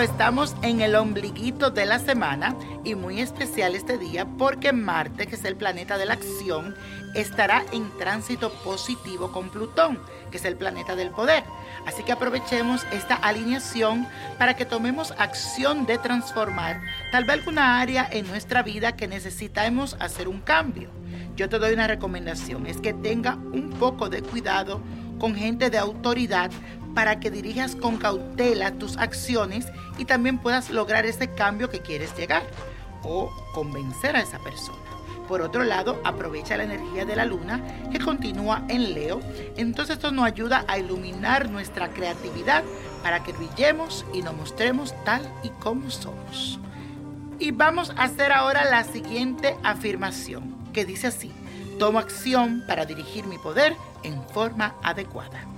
Estamos en el ombliguito de la semana y muy especial este día porque Marte, que es el planeta de la acción, estará en tránsito positivo con Plutón, que es el planeta del poder. Así que aprovechemos esta alineación para que tomemos acción de transformar tal vez alguna área en nuestra vida que necesitamos hacer un cambio. Yo te doy una recomendación, es que tenga un poco de cuidado con gente de autoridad para que dirijas con cautela tus acciones y también puedas lograr ese cambio que quieres llegar o convencer a esa persona. Por otro lado, aprovecha la energía de la luna que continúa en Leo. Entonces esto nos ayuda a iluminar nuestra creatividad para que brillemos y nos mostremos tal y como somos. Y vamos a hacer ahora la siguiente afirmación que dice así. Tomo acción para dirigir mi poder en forma adecuada.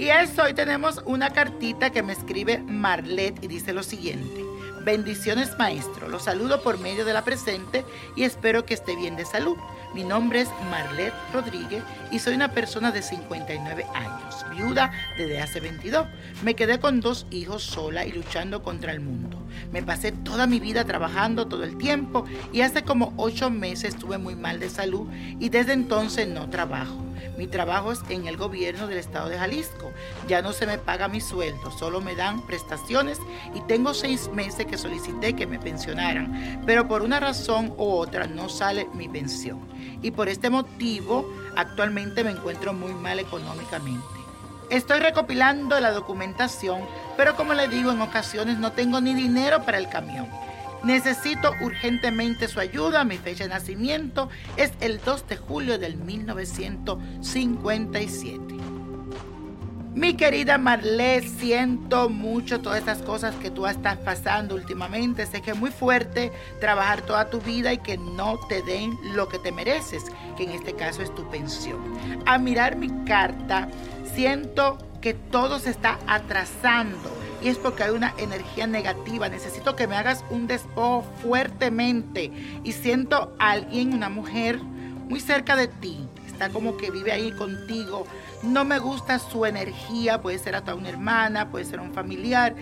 Y eso, hoy tenemos una cartita que me escribe Marlet y dice lo siguiente. Bendiciones maestro, lo saludo por medio de la presente y espero que esté bien de salud. Mi nombre es Marlet Rodríguez y soy una persona de 59 años, viuda desde hace 22. Me quedé con dos hijos sola y luchando contra el mundo. Me pasé toda mi vida trabajando todo el tiempo y hace como ocho meses estuve muy mal de salud y desde entonces no trabajo. Mi trabajo es en el gobierno del estado de Jalisco. Ya no se me paga mi sueldo, solo me dan prestaciones y tengo seis meses que solicité que me pensionaran, pero por una razón u otra no sale mi pensión. Y por este motivo actualmente me encuentro muy mal económicamente. Estoy recopilando la documentación, pero como le digo, en ocasiones no tengo ni dinero para el camión. Necesito urgentemente su ayuda. Mi fecha de nacimiento es el 2 de julio del 1957. Mi querida Marlene, siento mucho todas estas cosas que tú estás pasando últimamente. Sé que es muy fuerte trabajar toda tu vida y que no te den lo que te mereces, que en este caso es tu pensión. A mirar mi carta, siento que todo se está atrasando y es porque hay una energía negativa. Necesito que me hagas un despojo fuertemente y siento a alguien, una mujer muy cerca de ti. Está como que vive ahí contigo. No me gusta su energía, puede ser hasta una hermana, puede ser un familiar,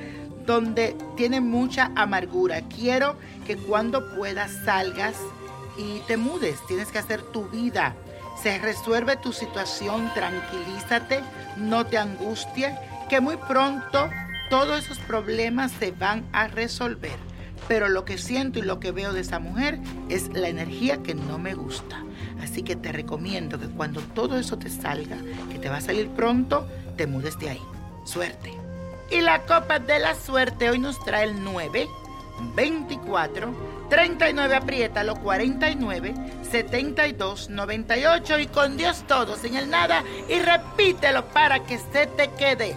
donde tiene mucha amargura. Quiero que cuando puedas salgas y te mudes. Tienes que hacer tu vida. Se resuelve tu situación, tranquilízate, no te angusties, que muy pronto todos esos problemas se van a resolver. Pero lo que siento y lo que veo de esa mujer es la energía que no me gusta. Así que te recomiendo que cuando todo eso te salga, que te va a salir pronto, te mudes de ahí. Suerte. Y la copa de la suerte hoy nos trae el 9, 24, 39, apriétalo, 49, 72, 98 y con Dios todo, sin el nada y repítelo para que se te quede.